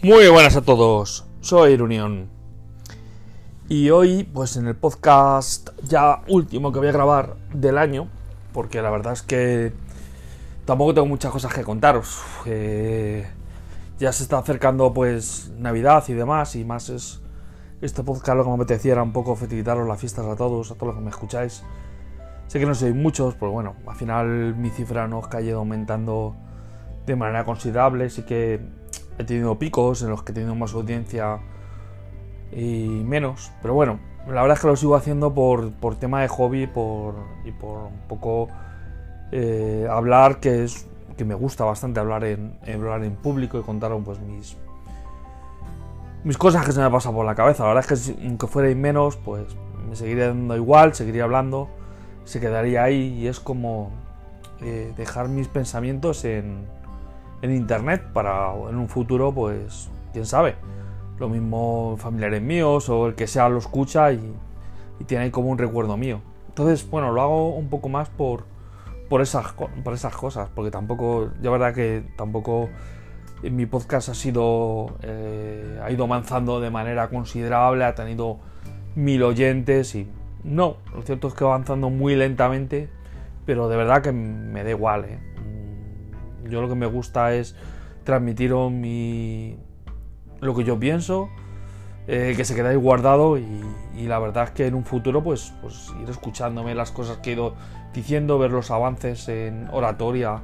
Muy buenas a todos, soy Irunión. Y hoy, pues en el podcast ya último que voy a grabar del año, porque la verdad es que tampoco tengo muchas cosas que contaros. ya se está acercando pues Navidad y demás, y más es este podcast lo que me apetecía era un poco felicitaros las fiestas a todos, a todos los que me escucháis. Sé que no sois muchos, pero bueno, al final mi cifra no ha ido aumentando de manera considerable, sí que he tenido picos en los que he tenido más audiencia y menos, pero bueno, la verdad es que lo sigo haciendo por, tema de hobby por, y por un poco eh, hablar, que es que me gusta bastante hablar en, hablar en público y contar pues mis mis cosas que se me pasan por la cabeza. La verdad es que aunque fuera menos, pues me seguiría dando igual, seguiría hablando, se quedaría ahí y es como eh, dejar mis pensamientos en, en internet para en un futuro, pues, quién sabe. Lo mismo familiares míos o el que sea lo escucha y, tiene ahí como un recuerdo mío. Entonces, bueno, lo hago un poco más por, por, esas, por esas cosas, porque tampoco, ya verdad que tampoco mi podcast ha sido eh, ha ido avanzando de manera considerable, ha tenido mil oyentes y no, lo cierto es que va avanzando muy lentamente, pero de verdad que me da igual. ¿eh? Yo lo que me gusta es transmitiros mi lo que yo pienso, eh, que se quedáis guardado y, la verdad es que en un futuro pues, pues ir escuchándome las cosas que he ido diciendo, ver los avances en oratoria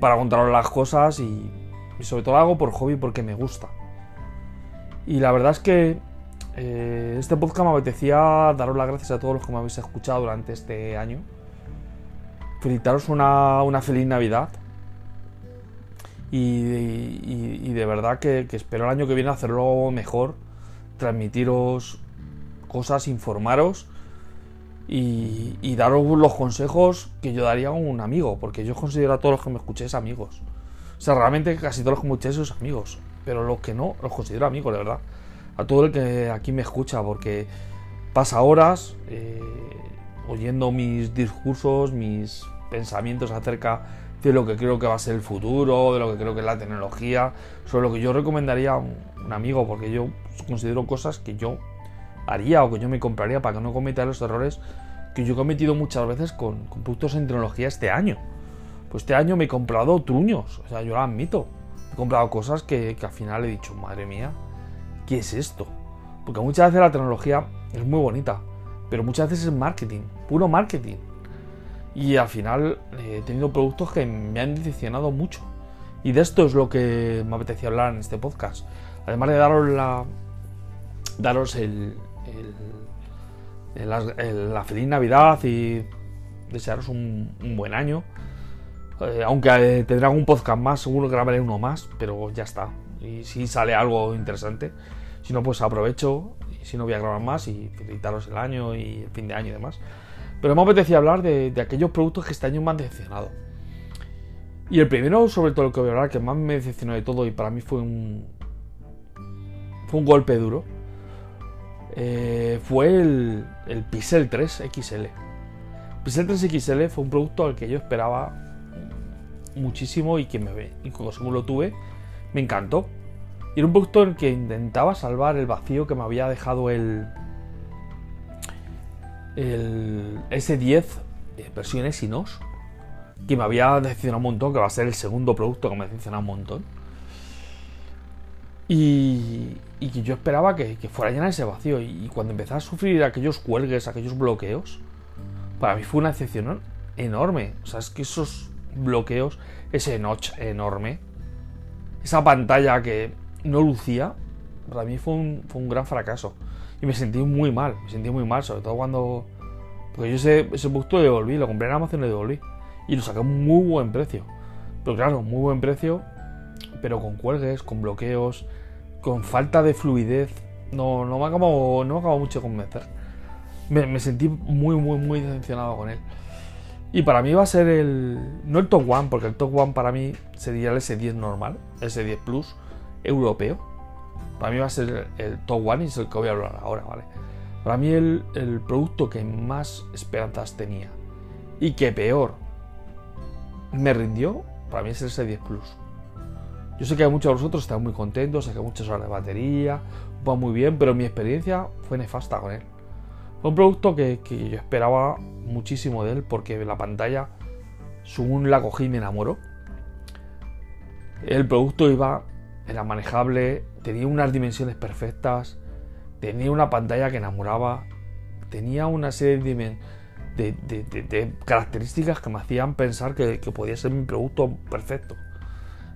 para contaros las cosas y, y sobre todo hago por hobby porque me gusta. Y la verdad es que eh, este podcast me apetecía daros las gracias a todos los que me habéis escuchado durante este año. Felicitaros una, una feliz Navidad. Y, de verdad que, espero el año que viene hacerlo mejor, transmitiros cosas, informaros y, y, daros los consejos que yo daría a un amigo, porque yo considero a todos los que me escuchéis amigos. O sea, realmente casi todos los que escucháis son amigos. Pero los que no, los considero amigos, de verdad. A todo el que aquí me escucha, porque pasa horas eh, oyendo mis discursos, mis pensamientos acerca de lo que creo que va a ser el futuro, de lo que creo que es la tecnología, sobre lo que yo recomendaría a un, amigo, porque yo considero cosas que yo haría o que yo me compraría para que no cometa los errores que yo he cometido muchas veces con, productos en tecnología este año. Pues este año me he comprado truños, o sea, yo lo admito. He comprado cosas que, al final he dicho, madre mía, ¿qué es esto? Porque muchas veces la tecnología es muy bonita, pero muchas veces es marketing, puro marketing. Y al final eh, he tenido productos que me han decepcionado mucho. Y de esto es lo que me apetecía hablar en este podcast. Además de daros la. daros el. la feliz Navidad y desearos un buen año. Eh, aunque eh, tendrá un podcast más, seguro grabaré uno más, pero ya está. Y si sale algo interesante, si no, pues aprovecho. Y si no, voy a grabar más y felicitaros el año y el fin de año y demás. Pero me apetecía hablar de, aquellos productos que este año me han decepcionado. Y el primero, sobre todo el que voy a hablar, que más me decepcionó de todo y para mí fue un. fue un golpe duro. Eh, fue el, el Pixel 3 XL. Pixel 3 XL fue un producto al que yo esperaba muchísimo y que me ve. Y según lo tuve, me encantó. Y era un producto en el que intentaba salvar el vacío que me había dejado el, el S10 eh, versión Exynos, que me había decepcionado un montón, que va a ser el segundo producto que me decepcionado un montón. Y, y que yo esperaba que, que fuera llenar ese vacío. Y, cuando empecé a sufrir aquellos cuelgues, aquellos bloqueos, para mí fue una decepción enorme. O sea, es que esos bloqueos, ese notch enorme, esa pantalla que no lucía, para mí fue un, fue un gran fracaso. Y me sentí muy mal, me sentí muy mal, sobre todo cuando... Porque yo ese, ese lo devolví, lo compré en Amazon y lo devolví. Y lo saqué a un muy buen precio. Pero claro, muy buen precio, pero con cuelgues, con bloqueos, con falta de fluidez. No, no me acabó, no me acabó mucho de convencer. Me, me, sentí muy, muy, muy decepcionado con él. Y para mí va a ser el. No el top one, porque el top one para mí sería el S10 normal, S10 Plus europeo. Para mí va a ser el top one y es el que voy a hablar ahora, ¿vale? Para mí el, producto que más esperanzas tenía y que peor me rindió, para mí es el S10 Plus. Yo sé que muchos de vosotros están muy contentos, sé que muchas horas de batería, va muy bien, pero mi experiencia fue nefasta con él. Fue un producto que, que yo esperaba muchísimo de él porque la pantalla, según la cogí, me enamoró. El producto iba, era manejable, tenía unas dimensiones perfectas, tenía una pantalla que enamoraba, tenía una serie de, características que me hacían pensar que, podía ser mi producto perfecto.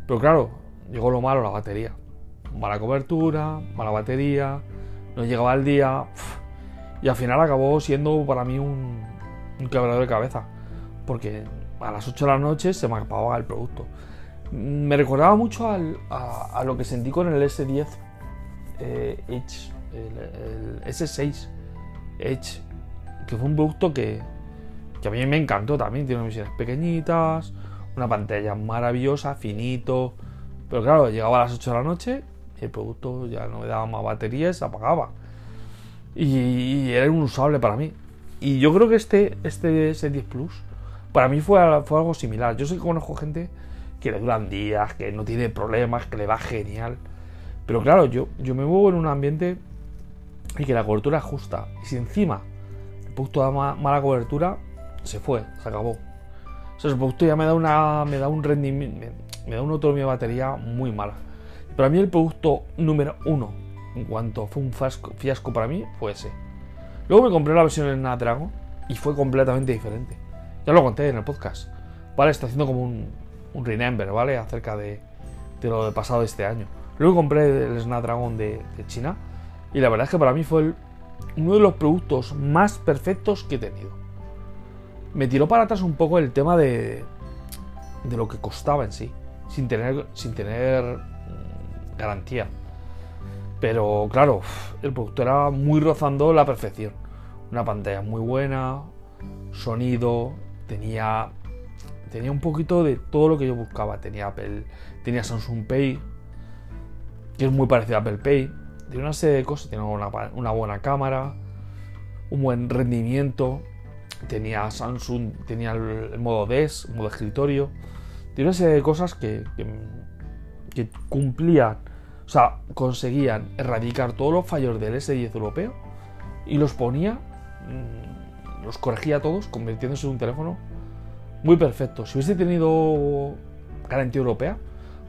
Pero claro, llegó lo malo, la batería. Mala cobertura, mala batería, no llegaba al día. Y al final acabó siendo para mí un, un quebrador de cabeza. Porque a las 8 de la noche se me acababa el producto. Me recordaba mucho a, lo que sentí con el S10 eh, Edge, el, S6 Edge, que fue un producto que, a mí me encantó también. Tiene misiones pequeñitas, una pantalla maravillosa, finito. Pero claro, llegaba a las 8 de la noche y el producto ya no me daba más batería y se apagaba. Y, era inusable para mí. Y yo creo que este, este S10 Plus, para mí fue, fue algo similar. Yo sé que conozco gente que le duran días, que no tiene problemas, que le va genial. Pero claro, yo, yo me muevo en un ambiente y que la cobertura es justa. Y si encima el producto da mala cobertura, se fue, se acabó. O sea, el producto ya me da una. me da un rendimiento. me da una autonomía de batería muy mala. Pero a mí el producto número uno, en cuanto fue un fiasco, para mí, fue ese. Luego me compré la versión en Snapdragon y fue completamente diferente. Ya lo conté en el podcast. Vale, está haciendo como un, un remember, ¿vale? Acerca de, de lo pasado este año. Luego compré el Snapdragon de, de China y la verdad es que para mí fue uno de los productos más perfectos que he tenido. Me tiró para atrás un poco el tema de, de lo que costaba en sí, sin tener, sin tener mm, garantía. Pero claro, el producto era muy rozando la perfección. Una pantalla muy buena, sonido, tenía tenía un poquito de todo lo que yo buscaba. Tenía Apple, tenía Samsung Pay, que es muy parecido a Apple Pay. Tenía una serie de cosas, tenía una, buena cámara, un buen rendimiento, tenía Samsung, tenía el, modo DES, modo escritorio. Tenía una serie de cosas que, que, cumplían, o sea, conseguían erradicar todos los fallos del S10 europeo y los ponía, mm, los corregía todos, convirtiéndose en un teléfono muy perfecto. Si hubiese tenido garantía europea,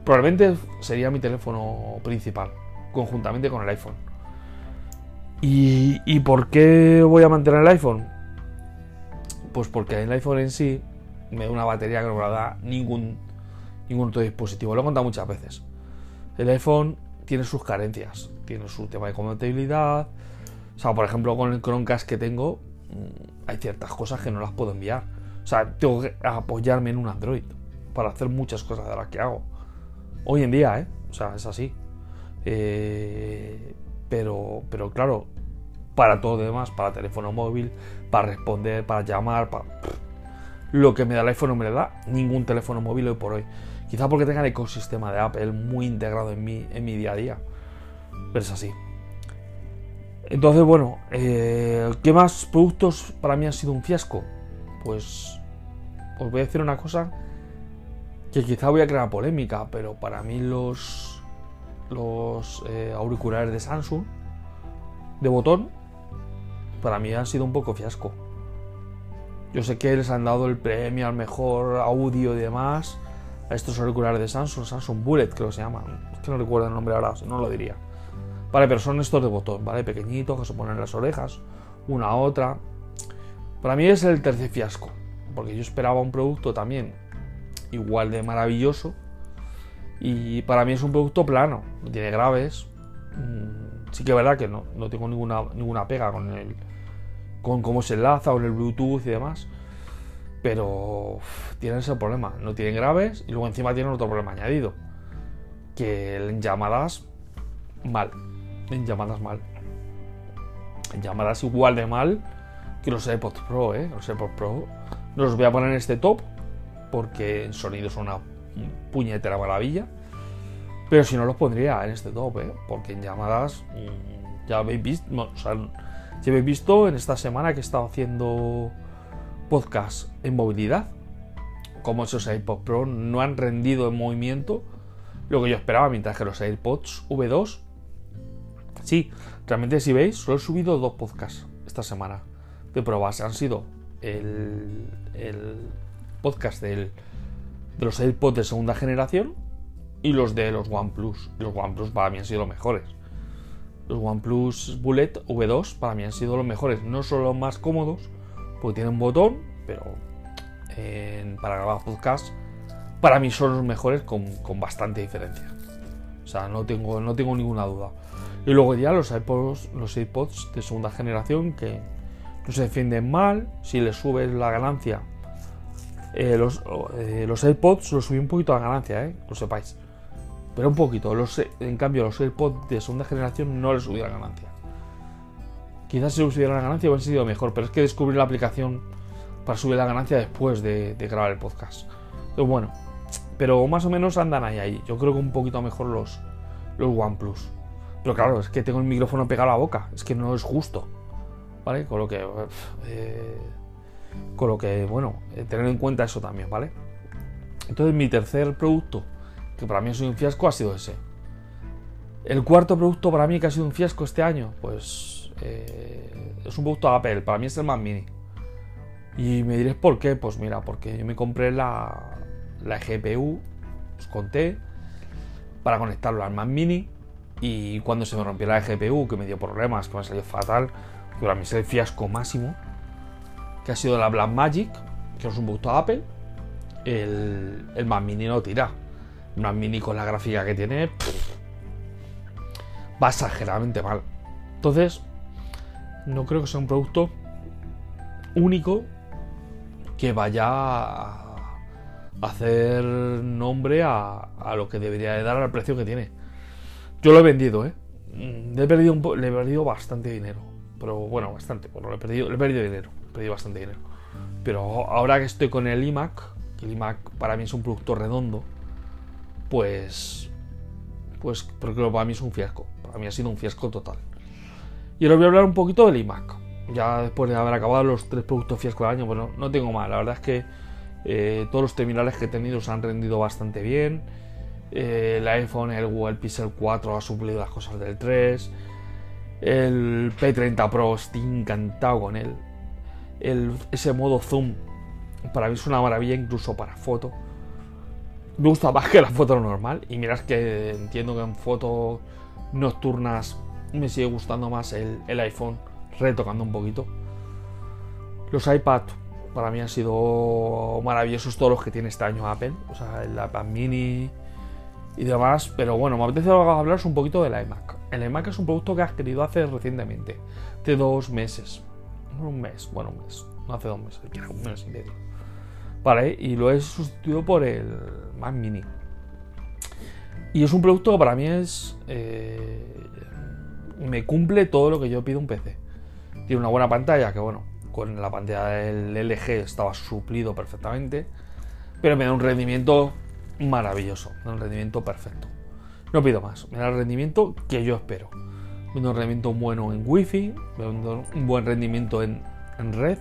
probablemente sería mi teléfono principal, conjuntamente con el iPhone. ¿Y, por qué voy a mantener el iPhone? Pues porque el iPhone en sí me da una batería que no me la da ningún, ningún otro dispositivo. Lo he contado muchas veces. El iPhone tiene sus carencias, tiene su tema de compatibilidad. O sea, por ejemplo, con el Chromecast que tengo, mm, hay ciertas cosas que no las puedo enviar sea, tengo que apoyarme en un Android para hacer muchas cosas de las que hago. Hoy en día, ¿eh? O sea, es así. Eh, pero, pero claro, para todo lo demás, para teléfono móvil, para responder, para llamar, para... Lo que me da el iPhone no me da ningún teléfono móvil hoy por hoy. Quizá porque tenga el ecosistema de Apple muy integrado en mi, en mi día a día. Pero es así. Entonces, bueno, eh, ¿qué más productos para mí han sido un fiasco? Pues os voy a decir una cosa que quizá voy a crear polémica, pero para mí los, los eh, auriculares de Samsung de botón, para mí han sido un poco fiasco. Yo sé que les han dado el premio al mejor audio y demás a estos auriculares de Samsung, Samsung Bullet creo que se llaman. Es que no recuerdo el nombre ahora, no lo diría. Vale, pero son estos de botón, ¿vale? Pequeñitos que se ponen en las orejas, una a otra. Para mí es el tercer fiasco porque yo esperaba un producto también igual de maravilloso y para mí es un producto plano, no tiene graves. Mm, sí que es verdad que no, tengo ninguna, ninguna pega con el con cómo se enlaza, con el Bluetooth y demás. Pero tiene ese problema, no tienen graves y luego encima tienen otro problema añadido. Que en llamadas mal. En llamadas mal. En llamadas igual de mal que los AirPods Pro, ¿eh? Los AirPods Pro no los voy a poner en este top porque en sonido son una puñetera maravilla. Pero si no los pondría en este top, ¿eh? porque en llamadas ya habéis visto, o sea, ya habéis visto en esta semana que he estado haciendo podcast en movilidad, como esos iPod Pro no han rendido en movimiento lo que yo esperaba, mientras que los AirPods V2, sí, realmente si veis, solo he subido dos podcasts esta semana de pruebas. Han sido el, podcast de los AirPods de segunda generación y los de los OnePlus. Los OnePlus para mí han sido los mejores. Los OnePlus Bullet V2 para mí han sido los mejores. No son los más cómodos, porque tienen un botón, pero para grabar podcast para mí son los mejores con, bastante diferencia. O sea, no tengo, no tengo ninguna duda. Y luego ya los iPods, los iPods de segunda generación que no se defienden mal. Si le subes la ganancia, eh, los, eh, los AirPods los subí un poquito la ganancia, eh, lo sepáis. Pero un poquito. En cambio, los AirPods de segunda generación no les subí la ganancia. Quizás si les subiera la ganancia hubiera sido mejor, pero es que descubrí la aplicación para subir la ganancia después de, de grabar el podcast. Pero bueno, pero más o menos andan ahí, ahí. Yo creo que un poquito mejor los, los OnePlus. Pero claro, es que tengo el micrófono pegado a la boca. Es que no es justo. Con lo que... Eh, con lo que, bueno, eh, tener en cuenta eso también, ¿vale? Entonces mi tercer producto, que para mí es un fiasco, ha sido ese. El cuarto producto para mí que ha sido un fiasco este año, pues eh, es un producto Apple, para mí es el Mac Mini. Y me diréis por qué, pues mira, porque yo me compré la, la GPU, os conté, para conectarlo al Mac Mini. Y cuando se me rompió la GPU, que me dio problemas, que me salió fatal, para mí es el fiasco máximo, que ha sido la Blackmagic, que es un producto Apple, el, el Mac Mini no tira. El Mac Mini con la gráfica que tiene, va exageradamente mal. Entonces, no creo que sea un producto único que vaya a hacer nombre a, lo que debería de dar al precio que tiene. Yo lo he vendido, ¿eh? He perdido, le he perdido bastante dinero. Pero bueno, bastante. Bueno, he perdido, dinero. He perdido bastante dinero. Pero ahora que estoy con el iMac, que el iMac para mí es un producto redondo, pues. Pues porque para mí es un fiasco. Para mí ha sido un fiasco total. Y ahora voy a hablar un poquito del iMac. Ya después de haber acabado los tres productos fiasco del año, bueno, no tengo más. La verdad es que eh, todos los terminales que he tenido se han rendido bastante bien. Eh, el iPhone, el Google Pixel 4 ha suplido las cosas del 3. El P30 Pro estoy encantado con él. ese modo zoom para mí es una maravilla incluso para foto. Me gusta más que la foto normal. Y miras que entiendo que en fotos nocturnas me sigue gustando más el, el iPhone retocando un poquito. Los iPad para mí han sido maravillosos todos los que tiene este año Apple, o sea, el iPad mini y demás, pero bueno, me apetece hablaros un poquito del iMac. El iMac es un producto que has querido hacer recientemente, de dos meses, un mes, bueno, un mes, no hace dos meses, un mes y medio. Vale, y lo he sustituido por el Mac Mini. Y es un producto que para mí es. Eh, me cumple todo lo que yo pido un PC. Tiene una buena pantalla, que bueno, con la pantalla del LG estaba suplido perfectamente, pero me da un rendimiento maravilloso, un rendimiento perfecto. No pido más, me da el rendimiento que yo espero. Da un rendimiento bueno en Wi-Fi, da un buen rendimiento en, red,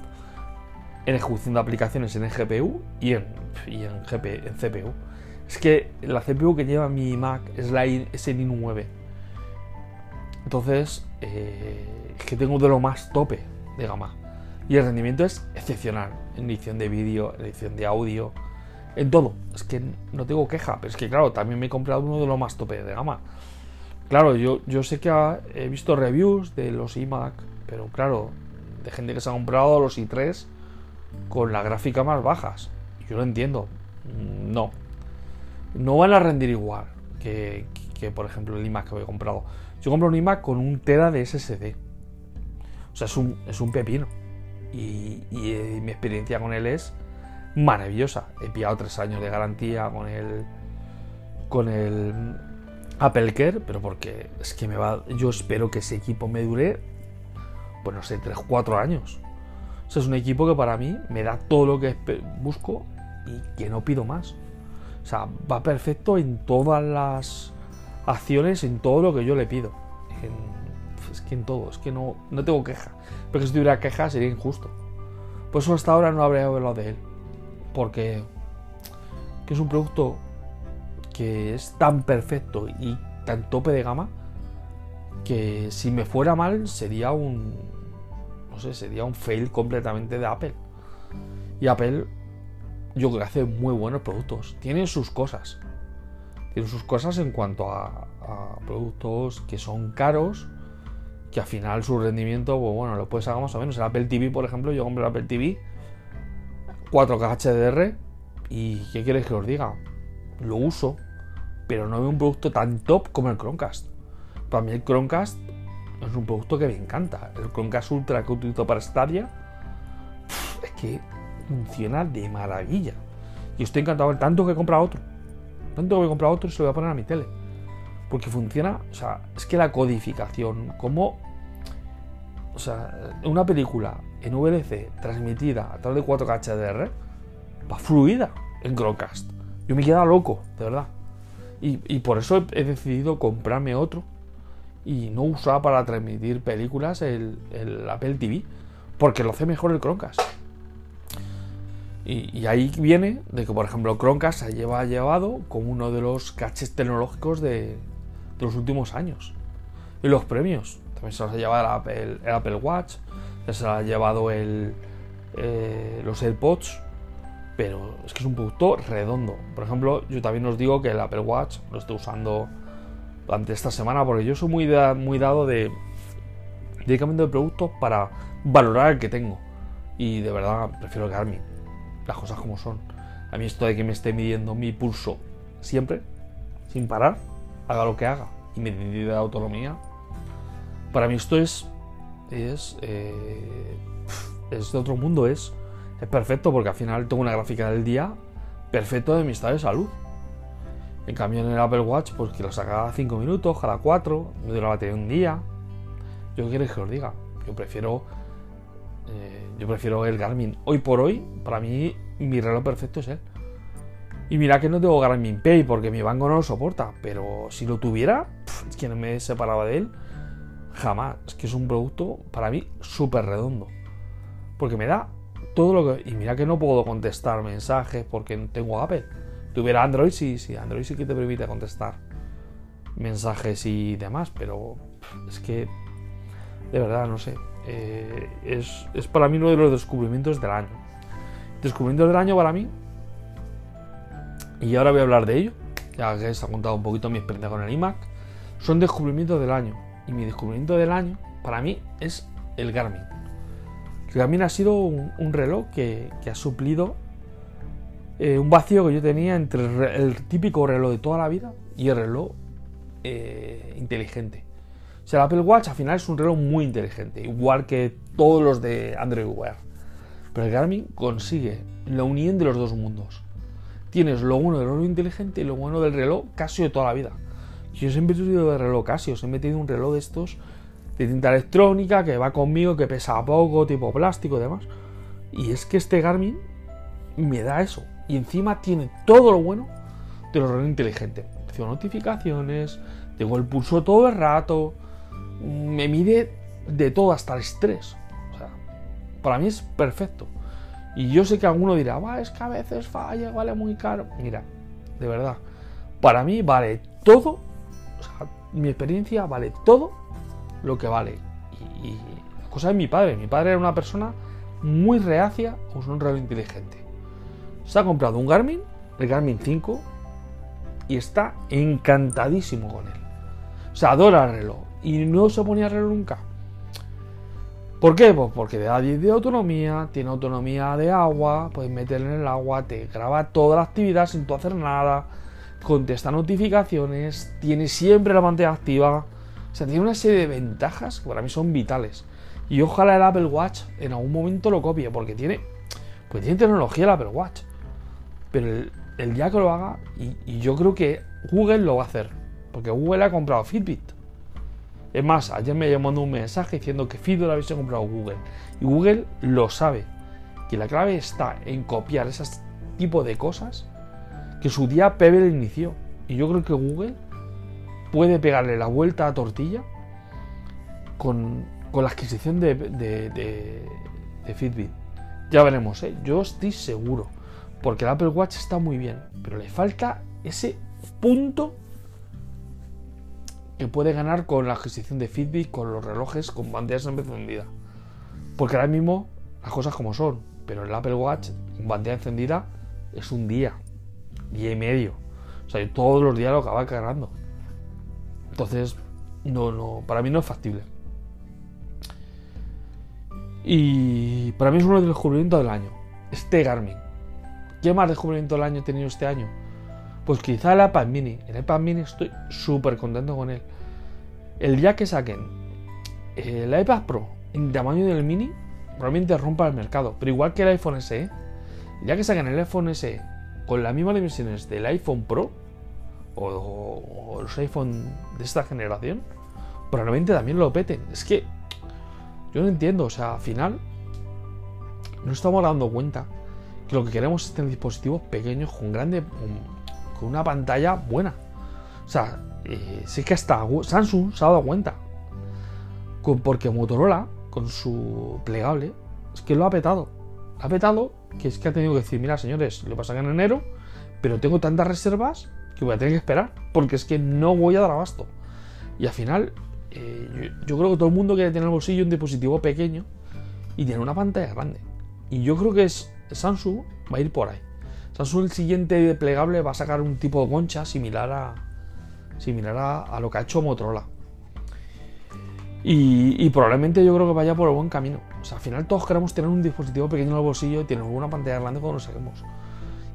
en ejecución de aplicaciones en GPU y en, en, CPU. Es que la CPU que lleva mi Mac es la es el i9. Entonces, eh, es que tengo de lo más tope de gama. Y el rendimiento es excepcional en edición de vídeo, en edición de audio, en todo. Es que no tengo queja, pero es que claro, también me he comprado uno de los más tope de gama. Claro, yo, yo sé que he visto reviews de los iMac, pero claro, de gente que se ha comprado los i3 con la gráfica más bajas. Yo lo entiendo. No. No van a rendir igual que, que, por ejemplo el iMac que he comprado. Yo compro un iMac con un TEDA de SSD. O sea, es un, es un pepino y, eh, mi experiencia con él es maravillosa. He pillado tres años de garantía con el con el Apple Care, pero porque es que me va, yo espero que ese equipo me dure, pues no sé, 3 4 años. O sea, es un equipo que para mí me da todo lo que busco y que no pido más. O sea, va perfecto en todas las acciones, en todo lo que yo le pido. es que en todo, es que no, no tengo queja. Porque si tuviera quejas sería injusto. Por eso hasta ahora no habría hablado de él. Porque es un producto que es tan perfecto y tan tope de gama que si me fuera mal sería un no sé, sería un fail completamente de Apple. Y Apple yo creo que hace muy buenos productos. Tiene sus cosas. Tiene sus cosas en cuanto a, productos que son caros, que al final su rendimiento, pues bueno, lo puedes sacar más o menos. El Apple TV, por ejemplo, yo compré el Apple TV 4K HDR y ¿qué quieres que os diga? Lo uso, pero no veo un producto tan top como el Chromecast. Para mí el Chromecast es un producto que me encanta. El Chromecast Ultra que utilizo para Stadia es que funciona de maravilla. Y estoy encantado. Tanto que he comprado otro. Tanto que he comprado otro y se lo voy a poner a mi tele. Porque funciona, o sea, es que la codificación, como, o sea, una película en VLC transmitida a través de 4K HDR va fluida en Chromecast. Yo me queda loco, de verdad. Y, por eso he, decidido comprarme otro y no usar para transmitir películas el, Apple TV, porque lo hace mejor el Chromecast. Y, ahí viene de que, por ejemplo, Chromecast se lleva llevado como uno de los caches tecnológicos de, los últimos años. Y los premios. También se los ha llevado el Apple, Watch, se los ha llevado el, eh, los AirPods, pero es que es un producto redondo. Por ejemplo, yo también os digo que el Apple Watch lo estoy usando durante esta semana porque yo soy muy, muy dado de dedicamiento de productos para valorar el que tengo. Y de verdad prefiero Garmin las cosas como son. A mí esto de que me esté midiendo mi pulso siempre, sin parar, haga lo que haga, y me de autonomía, para mí esto es, es, eh, es de otro mundo, es, es perfecto porque al final tengo una gráfica del día perfecto de mi estado de salud. En cambio en el Apple Watch, pues que lo saca cada 5 minutos, cada 4, me dura la batería un día. Yo qué queréis que os diga. Yo prefiero eh, yo prefiero el Garmin. Hoy por hoy, para mí, mi reloj perfecto es él. Y mira que no tengo Garmin Pay porque mi banco no lo soporta. Pero si lo tuviera, es que no me separaba de él. Jamás. Es que es un producto para mí súper redondo. Porque me da todo lo que. Y mira que no puedo contestar mensajes porque tengo Apple. Tuviera Android, sí, sí. Android sí que te permite contestar mensajes y demás. Pero es que. De verdad, no sé. Eh, es, para mí uno de los descubrimientos del año. Descubrimientos del año para mí. Y ahora voy a hablar de ello. Ya que os he contado un poquito mi experiencia con el iMac. Son descubrimientos del año. Y mi descubrimiento del año, para mí, es el Garmin. El Garmin ha sido un, reloj que, ha suplido eh, un vacío que yo tenía entre el, típico reloj de toda la vida y el reloj eh, inteligente. O sea, el Apple Watch al final es un reloj muy inteligente, igual que todos los de Android Wear. Pero el Garmin consigue la unión de los dos mundos. Tienes lo bueno del reloj inteligente y lo bueno del reloj Casio de toda la vida. Yo siempre he tenido reloj Casio, siempre he metido un reloj de estos de tinta electrónica que va conmigo, que pesa poco, tipo plástico y demás. Y es que este Garmin me da eso. Y encima tiene todo lo bueno de los relojes inteligentes. Tengo notificaciones, tengo el pulso todo el rato, me mide de todo hasta el estrés. O sea, para mí es perfecto. Y yo sé que alguno dirá, va, es que a veces falla, vale muy caro. Mira, de verdad, para mí vale todo, mi experiencia vale todo lo que vale. Y, la cosa de mi padre, mi padre era una persona muy reacia a usar un reloj inteligente. Se ha comprado un Garmin, el Garmin 5, y está encantadísimo con él. O sea, adora el reloj y no se ponía a reloj nunca. ¿Por qué? Pues porque da 10 de autonomía, tiene autonomía de agua, puedes meterle en el agua, te graba toda la actividad sin tú hacer nada, contesta notificaciones, tiene siempre la pantalla activa. O sea, tiene una serie de ventajas que para mí son vitales. Y ojalá el Apple Watch en algún momento lo copie, porque tiene, pues tiene tecnología el Apple Watch. Pero el, día que lo haga, y, yo creo que Google lo va a hacer, porque Google ha comprado Fitbit. Es más, ayer me llamó un mensaje diciendo que Fido lo habéis comprado Google. Y Google lo sabe. Que la clave está en copiar ese tipo de cosas que su día Pebble inició. Y yo creo que Google puede pegarle la vuelta a tortilla con, la adquisición de, de, Fitbit. Ya veremos, ¿eh? yo estoy seguro. Porque el Apple Watch está muy bien. Pero le falta ese punto que puede ganar con la adquisición de Fitbit, con los relojes, con banderas encendida. Porque ahora mismo las cosas como son, pero el Apple Watch, con bandera encendida, es un día, día y medio. O sea, yo todos los días lo acaba cargando. Entonces, no, no, para mí no es factible. Y para mí es uno de los descubrimientos del año. Este Garmin. ¿Qué más descubrimiento del año he tenido este año? Pues quizá el iPad mini. El iPad mini estoy súper contento con él. El día que saquen el iPad Pro en tamaño del mini, probablemente rompa el mercado. Pero igual que el iPhone SE, el día que saquen el iPhone SE con las mismas dimensiones del iPhone Pro o, los iPhone de esta generación, probablemente también lo peten. Es que yo no entiendo, o sea, al final no estamos dando cuenta que lo que queremos es tener dispositivos pequeños con grande, con, una pantalla buena. O sea, eh, sí que hasta Samsung se ha dado cuenta. porque Motorola, con su plegable, es que lo ha petado. Ha petado que es que ha tenido que decir, mira señores, lo pasan en enero, pero tengo tantas reservas que voy a tener que esperar, porque es que no voy a dar abasto. Y al final, eh, yo, creo que todo el mundo quiere tener en el bolsillo un dispositivo pequeño y tener una pantalla grande. Y yo creo que es, Samsung va a ir por ahí. Samsung el siguiente plegable va a sacar un tipo de concha similar a similar a, lo que ha hecho Motorola. Y, probablemente yo creo que vaya por el buen camino. Al final todos queremos tener un dispositivo pequeño en el bolsillo y tener una pantalla grande cuando lo saquemos.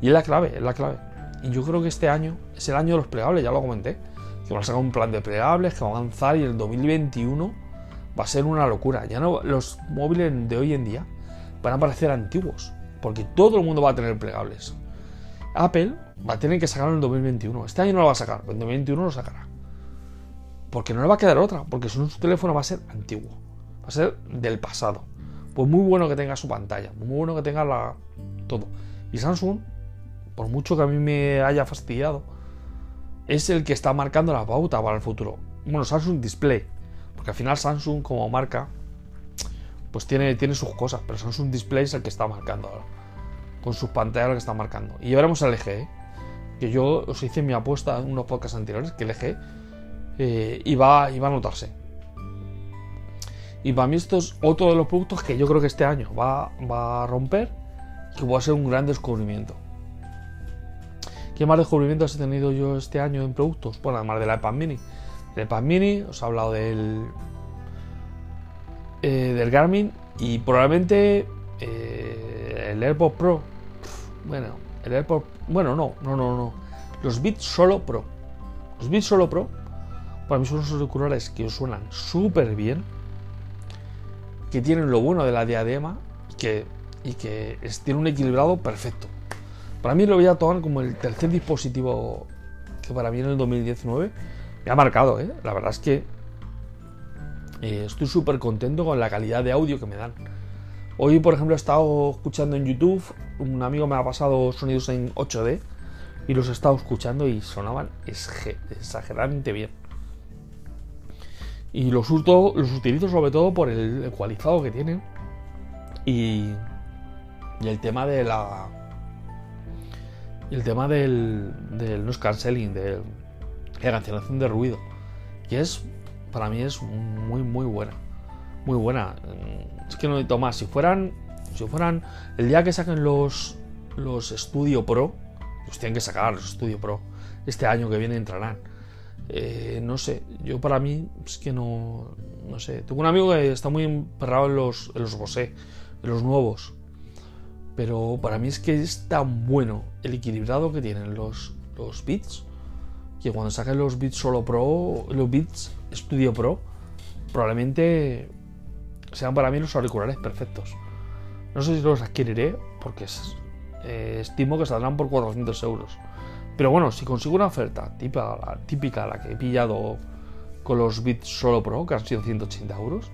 Y es la clave, es la clave. Y yo creo que este año es el año de los plegables, ya lo comenté. Que van a sacar un plan de plegables, que va a avanzar y el 2021 va a ser una locura. Ya no, los móviles de hoy en día van a parecer antiguos, porque todo el mundo va a tener plegables. Apple va a tener que sacarlo en el 2021. Este año no lo va a sacar, pero en 2021 lo sacará. Porque no le va a quedar otra, porque su teléfono va a ser antiguo, va a ser del pasado. Pues muy bueno que tenga su pantalla, muy bueno que tenga la todo. Y Samsung por mucho que a mí me haya fastidiado, es el que está marcando la pauta para el futuro. Bueno, Samsung Display, porque al final Samsung como marca, pues tiene, tiene sus cosas, pero Samsung Display es el que está marcando ahora, con sus pantallas lo que está marcando. Y veremos el LG, ¿eh? que yo os hice mi apuesta en unos podcasts anteriores, que el LG eh, iba, iba a notarse. Y para mí esto es otro de los productos que yo creo que este año va, va a romper y que va a ser un gran descubrimiento. ¿Qué más descubrimientos he tenido yo este año en productos? Bueno, además de la iPad Mini. El iPad Mini, os he hablado del, eh, del Garmin y probablemente eh, el AirPod Pro. Bueno, el AirPod. Bueno, no, no, no, no. Los Beats Solo Pro. Los Beats Solo Pro, para mí son unos auriculares que os suenan súper bien. Que tienen lo bueno de la diadema y que, y que tienen un equilibrado perfecto. Para mí lo voy a tomar como el tercer dispositivo que para mí en el 2019 me ha marcado. ¿eh? La verdad es que eh, estoy súper contento con la calidad de audio que me dan. Hoy, por ejemplo, he estado escuchando en YouTube, un amigo me ha pasado sonidos en 8D y los he estado escuchando y sonaban exageradamente bien. Y los, uso, los utilizo sobre todo por el ecualizado que tienen y, y el tema de la el tema del, del noise cancelling, de la cancelación de ruido, que es, para mí es muy, muy buena. Muy buena. Es que no necesito más. Si fueran, si fueran, el día que saquen los, los Studio Pro, los tienen que sacar los Studio Pro, este año que viene entrarán. Eh, no sé, yo para mí es que no, no sé. Tengo un amigo que está muy emperrado en los, en los Bose, en los nuevos. Pero para mí es que es tan bueno el equilibrado que tienen los, los bits que cuando saquen los bits solo pro, los bits Studio Pro, probablemente sean para mí los auriculares perfectos. No sé si los adquiriré porque eh, estimo que saldrán por 400 euros. Pero bueno, si consigo una oferta típica, la, típica la que he pillado con los bits solo pro, que han sido 180 euros,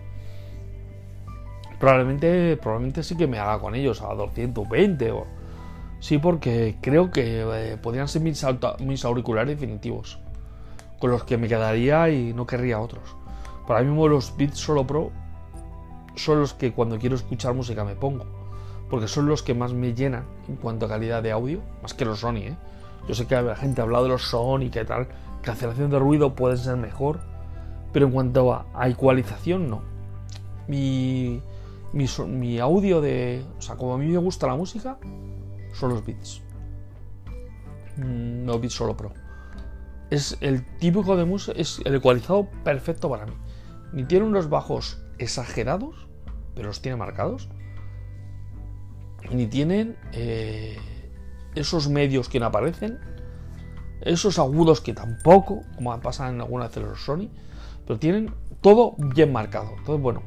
Probablemente, probablemente sí que me haga con ellos a 220 o... Sí, porque creo que eh, podrían ser mis, auriculares definitivos. Con los que me quedaría y no querría otros. Para mí mismo los Beats Solo Pro son los que cuando quiero escuchar música me pongo. Porque son los que más me llenan en cuanto a calidad de audio. Más que los Sony, ¿eh? Yo sé que la gente ha hablado de los Sony y tal, cancelación de ruido puede ser mejor, pero en cuanto a, ecualización, no. Mi, mi, mi, audio de. O sea, como a mí me gusta la música, son los beats. Mm, no beats solo pro. Es el típico de música, es el ecualizado perfecto para mí. Ni tiene unos bajos exagerados, pero los tiene marcados. Ni tienen eh, esos medios que no aparecen. Esos agudos que tampoco, como pasa en algunas de los Sony. Pero tienen todo bien marcado. Entonces, bueno.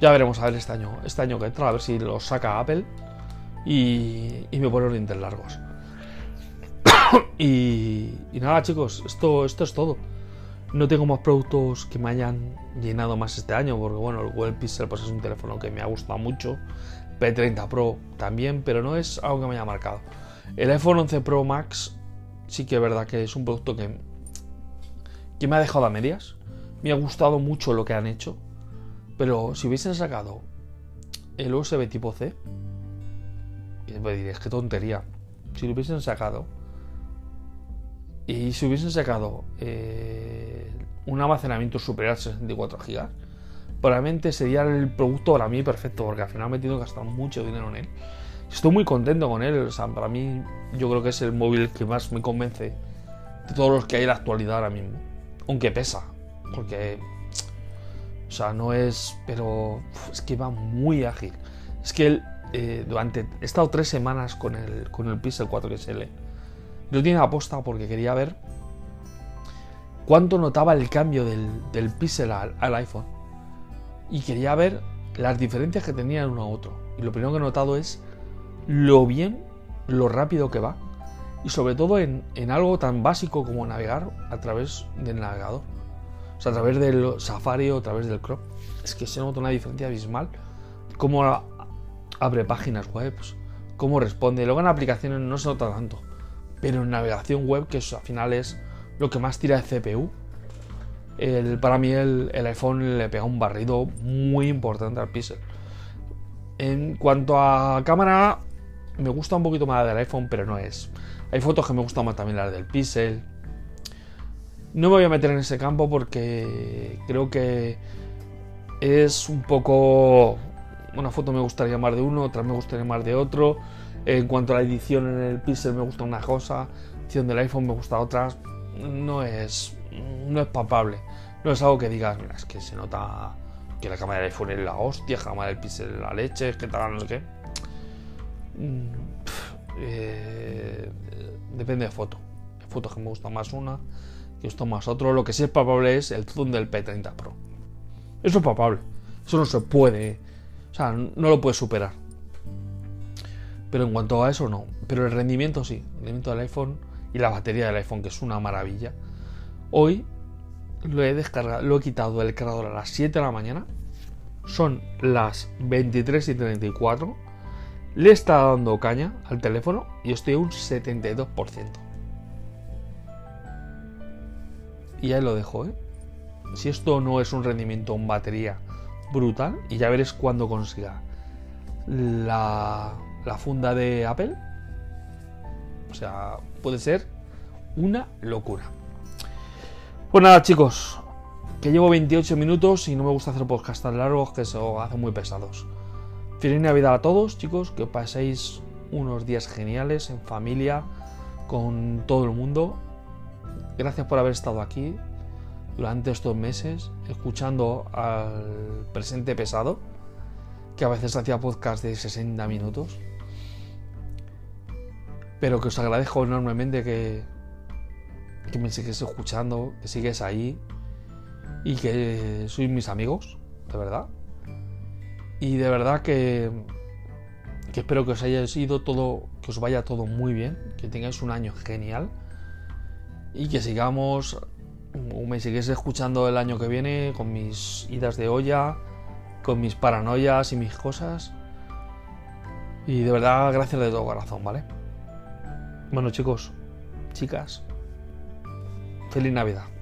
Ya veremos a ver este año, este año que entra, a ver si lo saca Apple y, y me pone los dientes largos. y, y, nada, chicos, esto, esto es todo. No tengo más productos que me hayan llenado más este año, porque bueno, el Google Pixel pues, es un teléfono que me ha gustado mucho. P30 Pro también, pero no es algo que me haya marcado. El iPhone 11 Pro Max sí que es verdad que es un producto que, que me ha dejado a medias. Me ha gustado mucho lo que han hecho. Pero si hubiesen sacado el USB tipo C, me diréis, qué tontería. Si lo hubiesen sacado y si hubiesen sacado eh, un almacenamiento superior a 64 GB, probablemente sería el producto para mí perfecto, porque al final me he tenido que gastar mucho dinero en él. Estoy muy contento con él, o sea, para mí yo creo que es el móvil que más me convence de todos los que hay en la actualidad ahora mismo. Aunque pesa, porque, o sea, no es, pero es que va muy ágil. Es que él, eh, durante, he estado tres semanas con el, con el Pixel 4 XL. Lo tiene aposta porque quería ver cuánto notaba el cambio del, del Pixel al iPhone y quería ver las diferencias que tenía uno a otro. Y lo primero que he notado es lo bien, lo rápido que va. Y sobre todo en, en, algo tan básico como navegar a través del navegador. O sea, a través del Safari o a través del Chrome. Es que se nota una diferencia abismal. Cómo abre páginas web, cómo responde. Luego en aplicaciones no se nota tanto. Pero en navegación web, que eso al final es lo que más tira de CPU, el, para mí el, el, iPhone le pega un barrido muy importante al Pixel. En cuanto a cámara, me gusta un poquito más la del iPhone, pero no es. Hay fotos que me gustan más también las del Pixel. No me voy a meter en ese campo porque creo que es un poco... Una foto me gustaría más de uno, otra me gustaría más de otro. En cuanto a la edición en el Pixel me gusta una cosa, edición del iPhone me gusta otra. No es, no es palpable. No es algo que digas, mira, es que se nota que la cámara del iPhone es la hostia, la cámara del Pixel es la leche, que tal, no sé qué. Eh, depende de foto. Hay fotos que me gusta más una, que gusta más otro. Lo que sí es palpable es el zoom del P30 Pro. Eso es palpable. Eso no se puede. O sea, no lo puedes superar. Pero en cuanto a eso, no. Pero el rendimiento sí. El rendimiento del iPhone y la batería del iPhone, que es una maravilla. Hoy lo he descargado, lo he quitado del cargador a las 7 de la mañana. Son las 23 y 34. Le está dando caña al teléfono y estoy a un 72%. Y ahí lo dejo, ¿eh? Si esto no es un rendimiento en batería brutal, y ya veréis cuando consiga la, la funda de Apple. O sea, puede ser una locura. Pues nada, chicos, que llevo 28 minutos y no me gusta hacer podcast tan largos que se hacen muy pesados. Feliz Navidad a todos, chicos, que paséis unos días geniales en familia, con todo el mundo. Gracias por haber estado aquí durante estos meses, escuchando al presente pesado, que a veces hacía podcast de 60 minutos pero que os agradezco enormemente que, que me sigues escuchando, que sigues ahí y que sois mis amigos, de verdad. Y de verdad que, que espero que os haya ido todo, que os vaya todo muy bien, que tengáis un año genial y que sigamos me sigues escuchando el año que viene con mis idas de olla, con mis paranoias y mis cosas. Y de verdad, gracias de todo corazón, ¿vale? Bueno chicos, chicas, feliz Navidad.